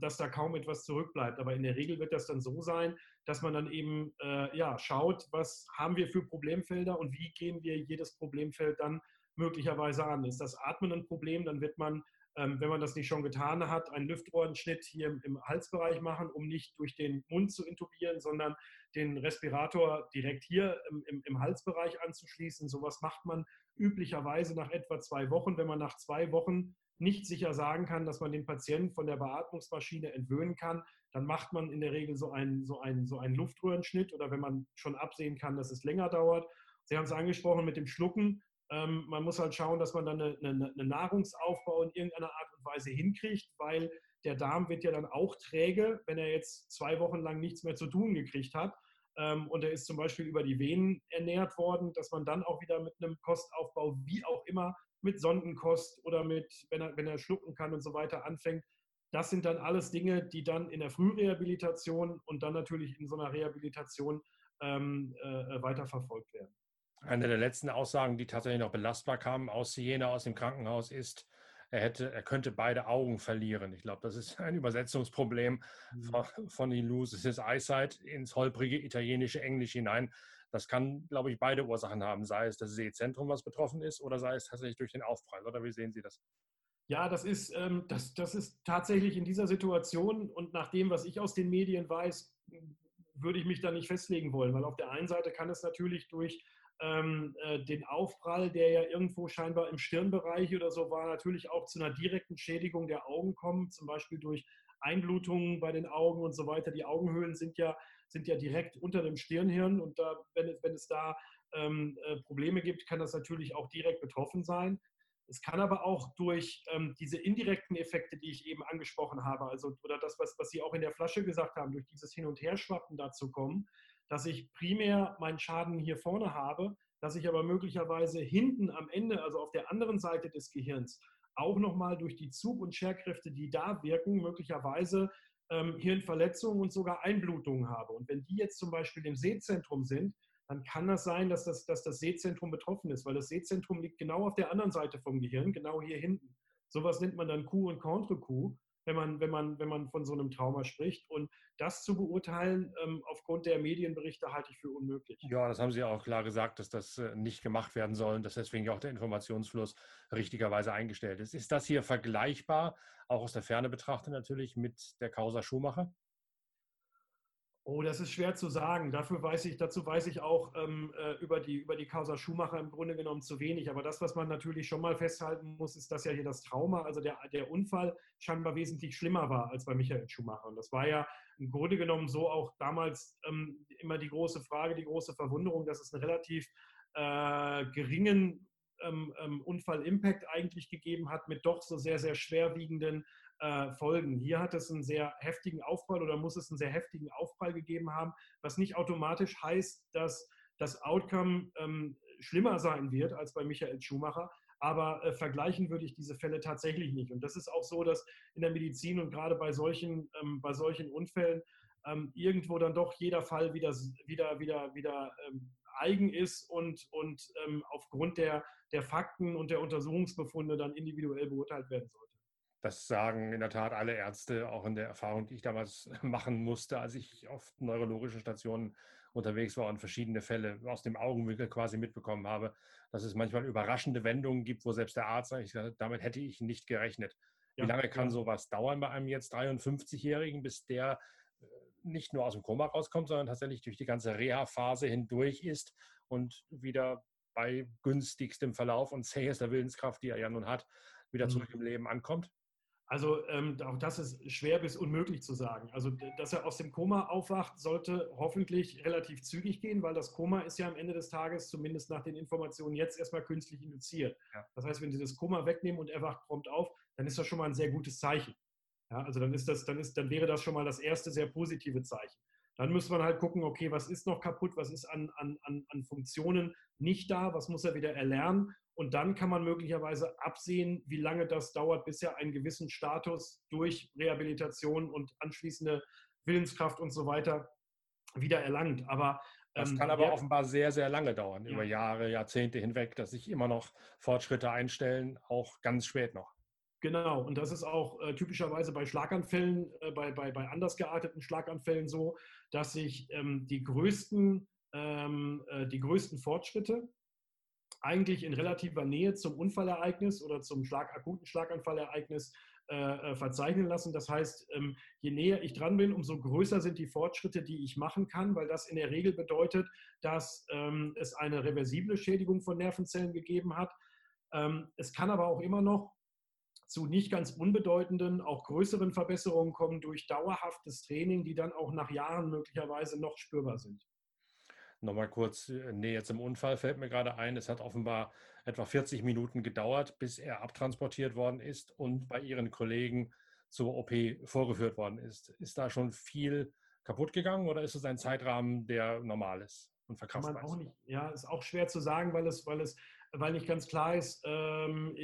dass da kaum etwas zurückbleibt. Aber in der Regel wird das dann so sein, dass man dann eben äh, ja, schaut, was haben wir für Problemfelder und wie gehen wir jedes Problemfeld dann möglicherweise an. Ist das Atmen ein Problem, dann wird man, ähm, wenn man das nicht schon getan hat, einen Lüftrohrenschnitt hier im, im Halsbereich machen, um nicht durch den Mund zu intubieren, sondern den Respirator direkt hier im, im, im Halsbereich anzuschließen. Sowas macht man üblicherweise nach etwa zwei Wochen. Wenn man nach zwei Wochen nicht sicher sagen kann, dass man den Patienten von der Beatmungsmaschine entwöhnen kann, dann macht man in der Regel so einen, so einen, so einen Luftröhrenschnitt oder wenn man schon absehen kann, dass es länger dauert. Sie haben es angesprochen mit dem Schlucken. Ähm, man muss halt schauen, dass man dann eine, eine, eine Nahrungsaufbau in irgendeiner Art und Weise hinkriegt, weil der Darm wird ja dann auch träge, wenn er jetzt zwei Wochen lang nichts mehr zu tun gekriegt hat. Ähm, und er ist zum Beispiel über die Venen ernährt worden, dass man dann auch wieder mit einem Kostaufbau, wie auch immer, mit Sondenkost oder mit, wenn er, wenn er schlucken kann und so weiter anfängt. Das sind dann alles Dinge, die dann in der Frührehabilitation und dann natürlich in so einer Rehabilitation ähm, äh, weiterverfolgt werden. Eine der letzten Aussagen, die tatsächlich noch belastbar kam aus Siena, aus dem Krankenhaus, ist, er, hätte, er könnte beide Augen verlieren. Ich glaube, das ist [LAUGHS] ein Übersetzungsproblem mhm. von, his eyesight ins holprige italienische Englisch hinein. Das kann, glaube ich, beide Ursachen haben, sei es das Sehzentrum, was betroffen ist, oder sei es tatsächlich durch den Aufprall. Oder wie sehen Sie das? Ja, das ist, ähm, das, das ist tatsächlich in dieser Situation und nach dem, was ich aus den Medien weiß, würde ich mich da nicht festlegen wollen, weil auf der einen Seite kann es natürlich durch ähm, äh, den Aufprall, der ja irgendwo scheinbar im Stirnbereich oder so war, natürlich auch zu einer direkten Schädigung der Augen kommen, zum Beispiel durch Einblutungen bei den Augen und so weiter. Die Augenhöhlen sind ja sind ja direkt unter dem Stirnhirn und da, wenn, es, wenn es da ähm, äh, Probleme gibt, kann das natürlich auch direkt betroffen sein. Es kann aber auch durch ähm, diese indirekten Effekte, die ich eben angesprochen habe, also oder das, was, was Sie auch in der Flasche gesagt haben, durch dieses Hin- und Herschwappen dazu kommen, dass ich primär meinen Schaden hier vorne habe, dass ich aber möglicherweise hinten am Ende, also auf der anderen Seite des Gehirns, auch nochmal durch die Zug- und Scherkräfte, die da wirken, möglicherweise ähm, Hirnverletzungen und sogar Einblutungen habe. Und wenn die jetzt zum Beispiel im Sehzentrum sind, dann kann das sein, dass das, dass das Sehzentrum betroffen ist, weil das Sehzentrum liegt genau auf der anderen Seite vom Gehirn, genau hier hinten. Sowas nennt man dann Coup und Contre-Coup wenn man, wenn, man, wenn man von so einem Trauma spricht. Und das zu beurteilen, ähm, aufgrund der Medienberichte, halte ich für unmöglich. Ja, das haben Sie auch klar gesagt, dass das äh, nicht gemacht werden soll und dass deswegen auch der Informationsfluss richtigerweise eingestellt ist. Ist das hier vergleichbar, auch aus der Ferne betrachtet natürlich, mit der Causa Schumacher? Oh, das ist schwer zu sagen. Dafür weiß ich, dazu weiß ich auch ähm, äh, über, die, über die Causa Schumacher im Grunde genommen zu wenig. Aber das, was man natürlich schon mal festhalten muss, ist, dass ja hier das Trauma, also der, der Unfall, scheinbar wesentlich schlimmer war als bei Michael Schumacher. Und das war ja im Grunde genommen so auch damals ähm, immer die große Frage, die große Verwunderung, dass es einen relativ äh, geringen ähm, ähm, Unfall-Impact eigentlich gegeben hat mit doch so sehr, sehr schwerwiegenden äh, Folgen. Hier hat es einen sehr heftigen Aufprall oder muss es einen sehr heftigen Aufprall gegeben haben, was nicht automatisch heißt, dass das Outcome ähm, schlimmer sein wird als bei Michael Schumacher. Aber äh, vergleichen würde ich diese Fälle tatsächlich nicht. Und das ist auch so, dass in der Medizin und gerade bei solchen, ähm, bei solchen Unfällen ähm, irgendwo dann doch jeder Fall wieder, wieder, wieder, wieder ähm, eigen ist und, und ähm, aufgrund der, der Fakten und der Untersuchungsbefunde dann individuell beurteilt werden sollte. Das sagen in der Tat alle Ärzte, auch in der Erfahrung, die ich damals [LAUGHS] machen musste, als ich auf neurologischen Stationen unterwegs war und verschiedene Fälle aus dem Augenwinkel quasi mitbekommen habe, dass es manchmal überraschende Wendungen gibt, wo selbst der Arzt sagt, damit hätte ich nicht gerechnet. Wie ja, lange kann ja. sowas dauern bei einem jetzt 53-Jährigen, bis der äh, nicht nur aus dem Koma rauskommt, sondern tatsächlich durch die ganze Reha-Phase hindurch ist und wieder bei günstigstem Verlauf und [LAUGHS] zähester Willenskraft, die er ja nun hat, wieder mhm. zurück im Leben ankommt? Also ähm, auch das ist schwer bis unmöglich zu sagen. Also dass er aus dem Koma aufwacht, sollte hoffentlich relativ zügig gehen, weil das Koma ist ja am Ende des Tages, zumindest nach den Informationen jetzt, erstmal künstlich induziert. Ja. Das heißt, wenn Sie das Koma wegnehmen und er wacht prompt auf, dann ist das schon mal ein sehr gutes Zeichen. Ja, also dann, ist das, dann, ist, dann wäre das schon mal das erste sehr positive Zeichen. Dann muss man halt gucken, okay, was ist noch kaputt, was ist an, an, an Funktionen nicht da, was muss er wieder erlernen und dann kann man möglicherweise absehen, wie lange das dauert, bis er einen gewissen Status durch Rehabilitation und anschließende Willenskraft und so weiter wieder erlangt. Aber das ähm, kann aber ja, offenbar sehr, sehr lange dauern, ja. über Jahre, Jahrzehnte hinweg, dass sich immer noch Fortschritte einstellen, auch ganz spät noch. Genau, und das ist auch äh, typischerweise bei Schlaganfällen, äh, bei, bei, bei anders gearteten Schlaganfällen so, dass sich ähm, die, größten, ähm, äh, die größten Fortschritte eigentlich in relativer Nähe zum Unfallereignis oder zum Schlag, akuten Schlaganfallereignis äh, äh, verzeichnen lassen. Das heißt, ähm, je näher ich dran bin, umso größer sind die Fortschritte, die ich machen kann, weil das in der Regel bedeutet, dass ähm, es eine reversible Schädigung von Nervenzellen gegeben hat. Ähm, es kann aber auch immer noch zu nicht ganz unbedeutenden, auch größeren Verbesserungen kommen durch dauerhaftes Training, die dann auch nach Jahren möglicherweise noch spürbar sind. Nochmal kurz äh, Nähe zum Unfall fällt mir gerade ein. Es hat offenbar etwa 40 Minuten gedauert, bis er abtransportiert worden ist und bei Ihren Kollegen zur OP vorgeführt worden ist. Ist da schon viel kaputt gegangen oder ist es ein Zeitrahmen, der normal ist und verkraftbar Kann man auch Nicht, ja, ist auch schwer zu sagen, weil es, weil es, weil nicht ganz klar ist, ähm,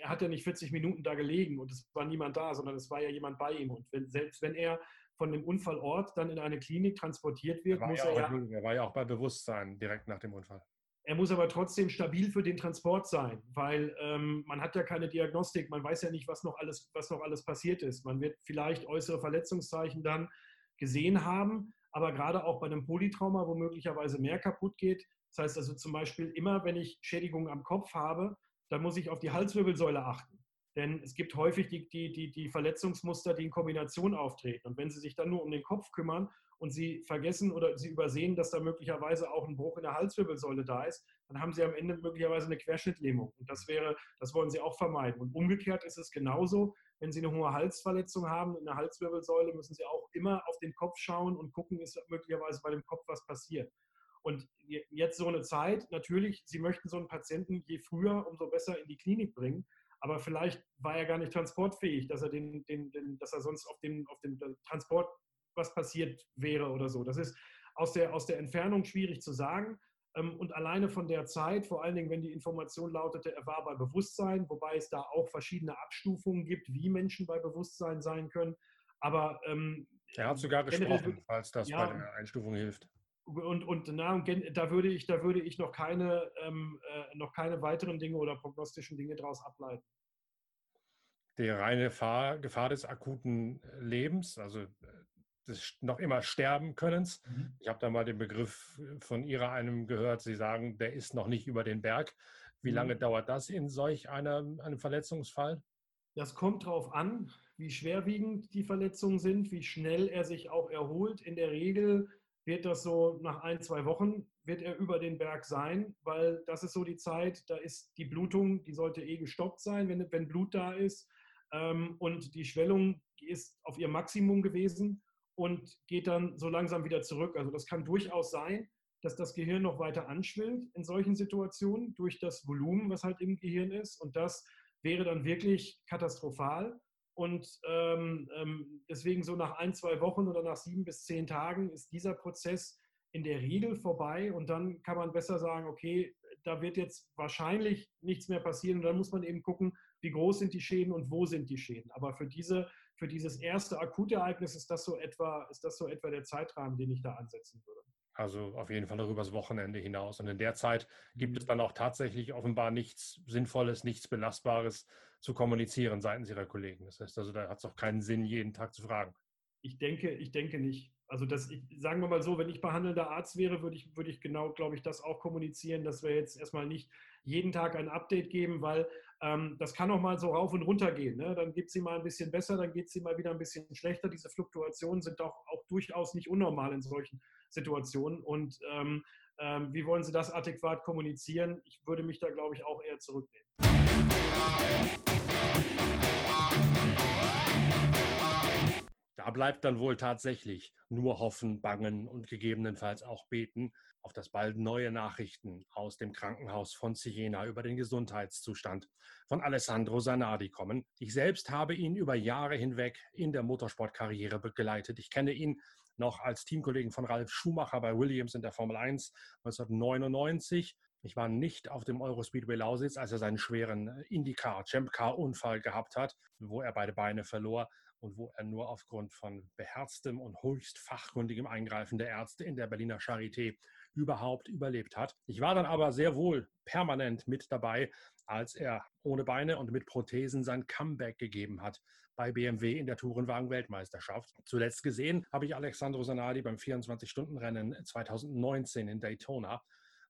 er hat ja nicht 40 Minuten da gelegen und es war niemand da, sondern es war ja jemand bei ihm. Und wenn, selbst wenn er von dem Unfallort dann in eine Klinik transportiert wird, er muss ja er ja. Er war ja auch bei Bewusstsein direkt nach dem Unfall. Er muss aber trotzdem stabil für den Transport sein, weil ähm, man hat ja keine Diagnostik, man weiß ja nicht, was noch, alles, was noch alles passiert ist. Man wird vielleicht äußere Verletzungszeichen dann gesehen haben, aber gerade auch bei einem Polytrauma, wo möglicherweise mehr kaputt geht. Das heißt also zum Beispiel immer, wenn ich Schädigungen am Kopf habe, dann muss ich auf die Halswirbelsäule achten. Denn es gibt häufig die, die, die, die Verletzungsmuster, die in Kombination auftreten. Und wenn Sie sich dann nur um den Kopf kümmern und Sie vergessen oder Sie übersehen, dass da möglicherweise auch ein Bruch in der Halswirbelsäule da ist, dann haben Sie am Ende möglicherweise eine Querschnittlähmung. Und das wäre, das wollen Sie auch vermeiden. Und umgekehrt ist es genauso, wenn Sie eine hohe Halsverletzung haben, in der Halswirbelsäule, müssen Sie auch immer auf den Kopf schauen und gucken, ist möglicherweise bei dem Kopf was passiert. Und jetzt so eine Zeit, natürlich, Sie möchten so einen Patienten je früher, umso besser in die Klinik bringen aber vielleicht war er gar nicht transportfähig, dass er, den, den, den, dass er sonst auf dem, auf dem Transport was passiert wäre oder so. Das ist aus der, aus der Entfernung schwierig zu sagen. Ähm, und alleine von der Zeit, vor allen Dingen, wenn die Information lautete, er war bei Bewusstsein, wobei es da auch verschiedene Abstufungen gibt, wie Menschen bei Bewusstsein sein können. Aber ähm, er hat sogar gesprochen, falls das ja, bei der Einstufung hilft und, und, na, da würde ich, da würde ich noch keine, ähm, äh, noch keine weiteren Dinge oder prognostischen Dinge daraus ableiten. Die reine Gefahr, Gefahr des akuten Lebens, also äh, des noch immer sterben Könnens. Mhm. Ich habe da mal den Begriff von Ihrer einem gehört. Sie sagen, der ist noch nicht über den Berg. Wie mhm. lange dauert das in solch einer, einem Verletzungsfall? Das kommt darauf an, wie schwerwiegend die Verletzungen sind, wie schnell er sich auch erholt. In der Regel wird das so nach ein, zwei Wochen, wird er über den Berg sein, weil das ist so die Zeit, da ist die Blutung, die sollte eh gestoppt sein, wenn, wenn Blut da ist. Ähm, und die Schwellung ist auf ihr Maximum gewesen und geht dann so langsam wieder zurück. Also das kann durchaus sein, dass das Gehirn noch weiter anschwillt in solchen Situationen durch das Volumen, was halt im Gehirn ist. Und das wäre dann wirklich katastrophal. Und ähm, ähm, deswegen so nach ein, zwei Wochen oder nach sieben bis zehn Tagen ist dieser Prozess in der Regel vorbei. Und dann kann man besser sagen, okay, da wird jetzt wahrscheinlich nichts mehr passieren. Und dann muss man eben gucken, wie groß sind die Schäden und wo sind die Schäden. Aber für, diese, für dieses erste Akutereignis ist das, so etwa, ist das so etwa der Zeitrahmen, den ich da ansetzen würde. Also auf jeden Fall darüber das Wochenende hinaus. Und in der Zeit gibt es dann auch tatsächlich offenbar nichts Sinnvolles, nichts Belastbares zu kommunizieren seitens Ihrer Kollegen. Das heißt also, da hat es auch keinen Sinn, jeden Tag zu fragen. Ich denke, ich denke nicht. Also das, ich, sagen wir mal so, wenn ich behandelnder Arzt wäre, würde ich, würde ich genau, glaube ich, das auch kommunizieren, dass wir jetzt erstmal nicht jeden Tag ein Update geben, weil ähm, das kann auch mal so rauf und runter gehen. Ne? Dann geht sie mal ein bisschen besser, dann geht sie mal wieder ein bisschen schlechter. Diese Fluktuationen sind doch auch durchaus nicht unnormal in solchen Situationen. Und ähm, ähm, wie wollen Sie das adäquat kommunizieren? Ich würde mich da, glaube ich, auch eher zurücknehmen. Da bleibt dann wohl tatsächlich nur hoffen, bangen und gegebenenfalls auch beten auf das bald neue Nachrichten aus dem Krankenhaus von Siena über den Gesundheitszustand von Alessandro Sanardi kommen. Ich selbst habe ihn über Jahre hinweg in der Motorsportkarriere begleitet. Ich kenne ihn noch als Teamkollegen von Ralf Schumacher bei Williams in der Formel 1 1999. Ich war nicht auf dem Eurospeedway Lausitz, als er seinen schweren IndyCar, Champ Car Unfall gehabt hat, wo er beide Beine verlor und wo er nur aufgrund von beherztem und höchst fachkundigem Eingreifen der Ärzte in der Berliner Charité überhaupt überlebt hat. Ich war dann aber sehr wohl permanent mit dabei, als er ohne Beine und mit Prothesen sein Comeback gegeben hat bei BMW in der Tourenwagen-Weltmeisterschaft. Zuletzt gesehen habe ich Alexandro Sanadi beim 24-Stunden-Rennen 2019 in Daytona.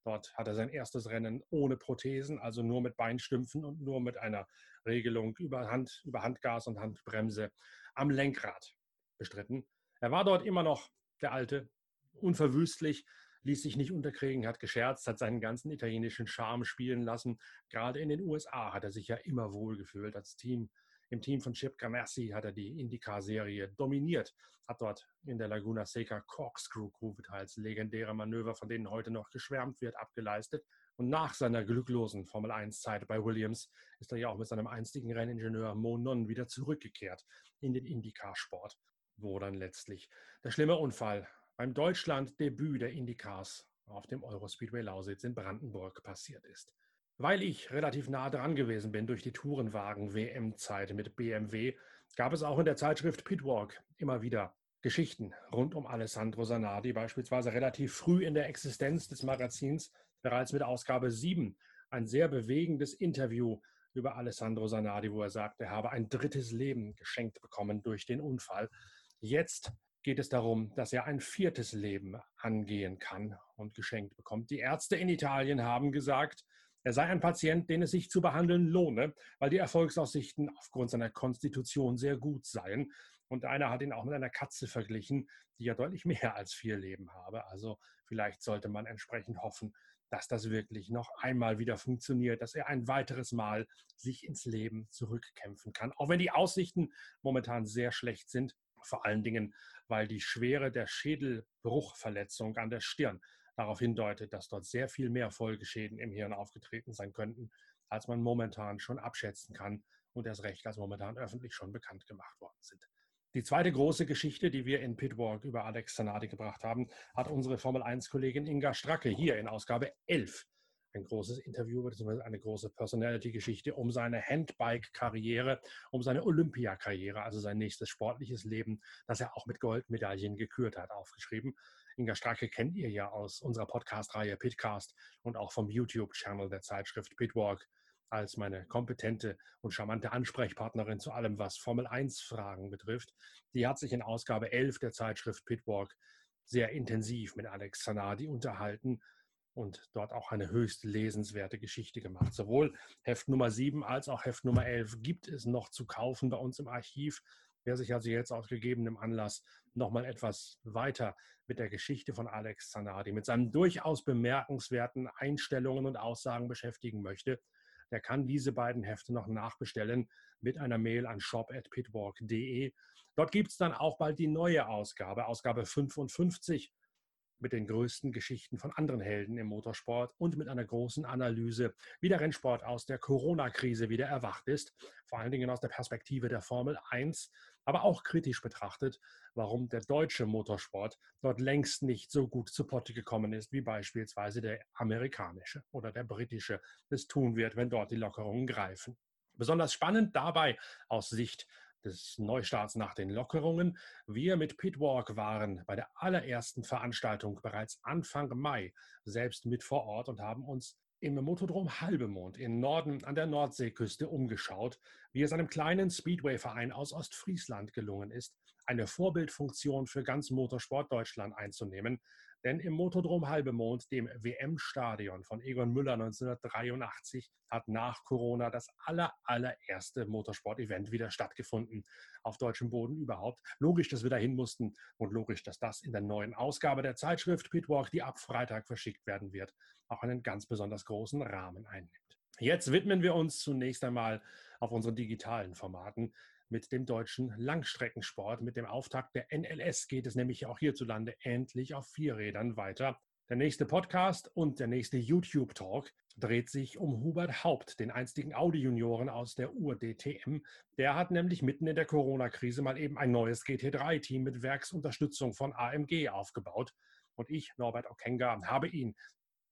Dort hat er sein erstes Rennen ohne Prothesen, also nur mit Beinstümpfen und nur mit einer Regelung über, Hand, über Handgas und Handbremse am Lenkrad bestritten. Er war dort immer noch der Alte, unverwüstlich, ließ sich nicht unterkriegen, hat gescherzt, hat seinen ganzen italienischen Charme spielen lassen. Gerade in den USA hat er sich ja immer wohl gefühlt als Team. Im Team von Chip Ganassi hat er die IndyCar-Serie dominiert, hat dort in der Laguna Seca Corkscrew-Kurve teils legendäre Manöver, von denen heute noch geschwärmt wird, abgeleistet. Und nach seiner glücklosen Formel-1-Zeit bei Williams ist er ja auch mit seinem einstigen Renningenieur Mo Non wieder zurückgekehrt in den IndyCar-Sport, wo dann letztlich der schlimme Unfall beim Deutschland-Debüt der IndyCars auf dem Eurospeedway Lausitz in Brandenburg passiert ist. Weil ich relativ nah dran gewesen bin durch die Tourenwagen-WM-Zeit mit BMW, gab es auch in der Zeitschrift Pitwalk immer wieder Geschichten rund um Alessandro Sanardi, beispielsweise relativ früh in der Existenz des Magazins, bereits mit Ausgabe 7, ein sehr bewegendes Interview über Alessandro Sanardi, wo er sagt, er habe ein drittes Leben geschenkt bekommen durch den Unfall. Jetzt geht es darum, dass er ein viertes Leben angehen kann und geschenkt bekommt. Die Ärzte in Italien haben gesagt, er sei ein Patient, den es sich zu behandeln lohne, weil die Erfolgsaussichten aufgrund seiner Konstitution sehr gut seien. Und einer hat ihn auch mit einer Katze verglichen, die ja deutlich mehr als vier Leben habe. Also vielleicht sollte man entsprechend hoffen, dass das wirklich noch einmal wieder funktioniert, dass er ein weiteres Mal sich ins Leben zurückkämpfen kann. Auch wenn die Aussichten momentan sehr schlecht sind, vor allen Dingen, weil die Schwere der Schädelbruchverletzung an der Stirn darauf hindeutet, dass dort sehr viel mehr Folgeschäden im Hirn aufgetreten sein könnten, als man momentan schon abschätzen kann und erst recht als momentan öffentlich schon bekannt gemacht worden sind. Die zweite große Geschichte, die wir in Pitwalk über Alex Zanardi gebracht haben, hat unsere Formel 1-Kollegin Inga Stracke hier in Ausgabe 11 ein großes Interview bzw. eine große Personality-Geschichte um seine Handbike-Karriere, um seine Olympiakarriere, also sein nächstes sportliches Leben, das er auch mit Goldmedaillen gekürt hat, aufgeschrieben. Inga Stracke kennt ihr ja aus unserer Podcast-Reihe Pitcast und auch vom YouTube-Channel der Zeitschrift Pitwalk als meine kompetente und charmante Ansprechpartnerin zu allem, was Formel 1-Fragen betrifft. Die hat sich in Ausgabe 11 der Zeitschrift Pitwalk sehr intensiv mit Alex Zanardi unterhalten und dort auch eine höchst lesenswerte Geschichte gemacht. Sowohl Heft Nummer 7 als auch Heft Nummer 11 gibt es noch zu kaufen bei uns im Archiv. Wer sich also jetzt aus gegebenem Anlass nochmal etwas weiter mit der Geschichte von Alex Zanardi, mit seinen durchaus bemerkenswerten Einstellungen und Aussagen beschäftigen möchte, der kann diese beiden Hefte noch nachbestellen mit einer Mail an shop.pitwalk.de. Dort gibt es dann auch bald die neue Ausgabe, Ausgabe 55 mit den größten Geschichten von anderen Helden im Motorsport und mit einer großen Analyse, wie der Rennsport aus der Corona-Krise wieder erwacht ist, vor allen Dingen aus der Perspektive der Formel 1, aber auch kritisch betrachtet, warum der deutsche Motorsport dort längst nicht so gut zu Potte gekommen ist, wie beispielsweise der amerikanische oder der britische es tun wird, wenn dort die Lockerungen greifen. Besonders spannend dabei aus Sicht des Neustarts nach den Lockerungen. Wir mit Pitwalk waren bei der allerersten Veranstaltung bereits Anfang Mai selbst mit vor Ort und haben uns im Motodrom Halbemond in Norden an der Nordseeküste umgeschaut, wie es einem kleinen Speedway-Verein aus Ostfriesland gelungen ist, eine Vorbildfunktion für ganz Motorsport Deutschland einzunehmen, denn im Motodrom Halbemond, dem WM-Stadion von Egon Müller 1983, hat nach Corona das aller, allererste Motorsport-Event wieder stattgefunden. Auf deutschem Boden überhaupt. Logisch, dass wir dahin mussten und logisch, dass das in der neuen Ausgabe der Zeitschrift Pitwalk, die ab Freitag verschickt werden wird, auch einen ganz besonders großen Rahmen einnimmt. Jetzt widmen wir uns zunächst einmal auf unseren digitalen Formaten mit dem deutschen Langstreckensport. Mit dem Auftakt der NLS geht es nämlich auch hierzulande endlich auf vier Rädern weiter. Der nächste Podcast und der nächste YouTube-Talk dreht sich um Hubert Haupt, den einstigen Audi-Junioren aus der Ur-DTM. Der hat nämlich mitten in der Corona-Krise mal eben ein neues GT3-Team mit Werksunterstützung von AMG aufgebaut. Und ich, Norbert Okenga, habe ihn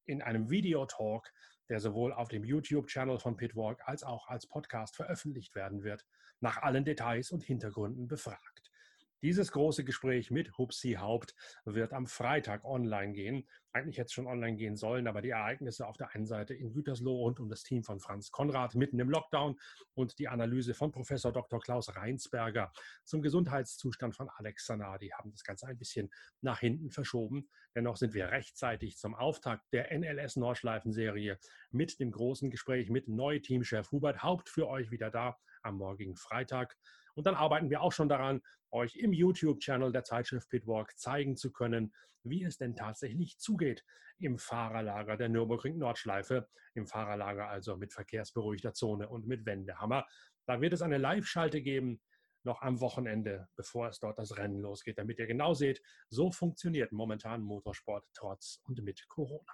in einem Videotalk, der sowohl auf dem YouTube-Channel von Pitwalk als auch als Podcast veröffentlicht werden wird, nach allen Details und Hintergründen befragt. Dieses große Gespräch mit Hupsi Haupt wird am Freitag online gehen. Eigentlich hätte es schon online gehen sollen, aber die Ereignisse auf der einen Seite in Gütersloh rund um das Team von Franz Konrad mitten im Lockdown und die Analyse von Professor Dr. Klaus Reinsberger zum Gesundheitszustand von Alex Sanadi haben das Ganze ein bisschen nach hinten verschoben. Dennoch sind wir rechtzeitig zum Auftakt der NLS Nordschleifen-Serie mit dem großen Gespräch mit Neuteamchef Hubert Haupt für euch wieder da am morgigen Freitag. Und dann arbeiten wir auch schon daran, euch im YouTube-Channel der Zeitschrift Pitwalk zeigen zu können, wie es denn tatsächlich zugeht im Fahrerlager der Nürburgring Nordschleife, im Fahrerlager also mit verkehrsberuhigter Zone und mit Wendehammer. Da wird es eine Live-Schalte geben, noch am Wochenende, bevor es dort das Rennen losgeht, damit ihr genau seht, so funktioniert momentan Motorsport trotz und mit Corona.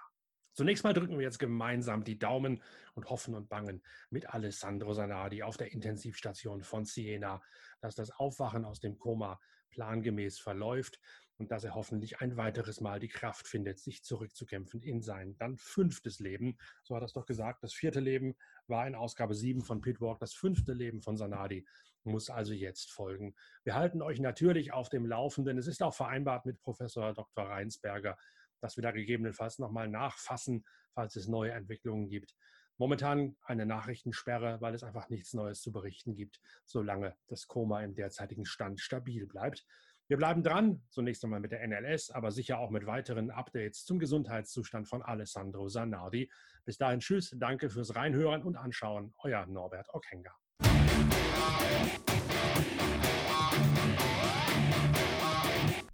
Zunächst mal drücken wir jetzt gemeinsam die Daumen und hoffen und bangen mit Alessandro Sanardi auf der Intensivstation von Siena, dass das Aufwachen aus dem Koma plangemäß verläuft und dass er hoffentlich ein weiteres Mal die Kraft findet, sich zurückzukämpfen in sein dann fünftes Leben. So hat er es doch gesagt. Das vierte Leben war in Ausgabe 7 von Pitwalk. Das fünfte Leben von Sanadi muss also jetzt folgen. Wir halten euch natürlich auf dem Laufenden. Es ist auch vereinbart mit Professor Dr. Reinsberger, dass wir da gegebenenfalls nochmal nachfassen, falls es neue Entwicklungen gibt. Momentan eine Nachrichtensperre, weil es einfach nichts Neues zu berichten gibt, solange das Koma im derzeitigen Stand stabil bleibt. Wir bleiben dran, zunächst einmal mit der NLS, aber sicher auch mit weiteren Updates zum Gesundheitszustand von Alessandro Sanardi. Bis dahin, tschüss, danke fürs Reinhören und Anschauen. Euer Norbert Okenga.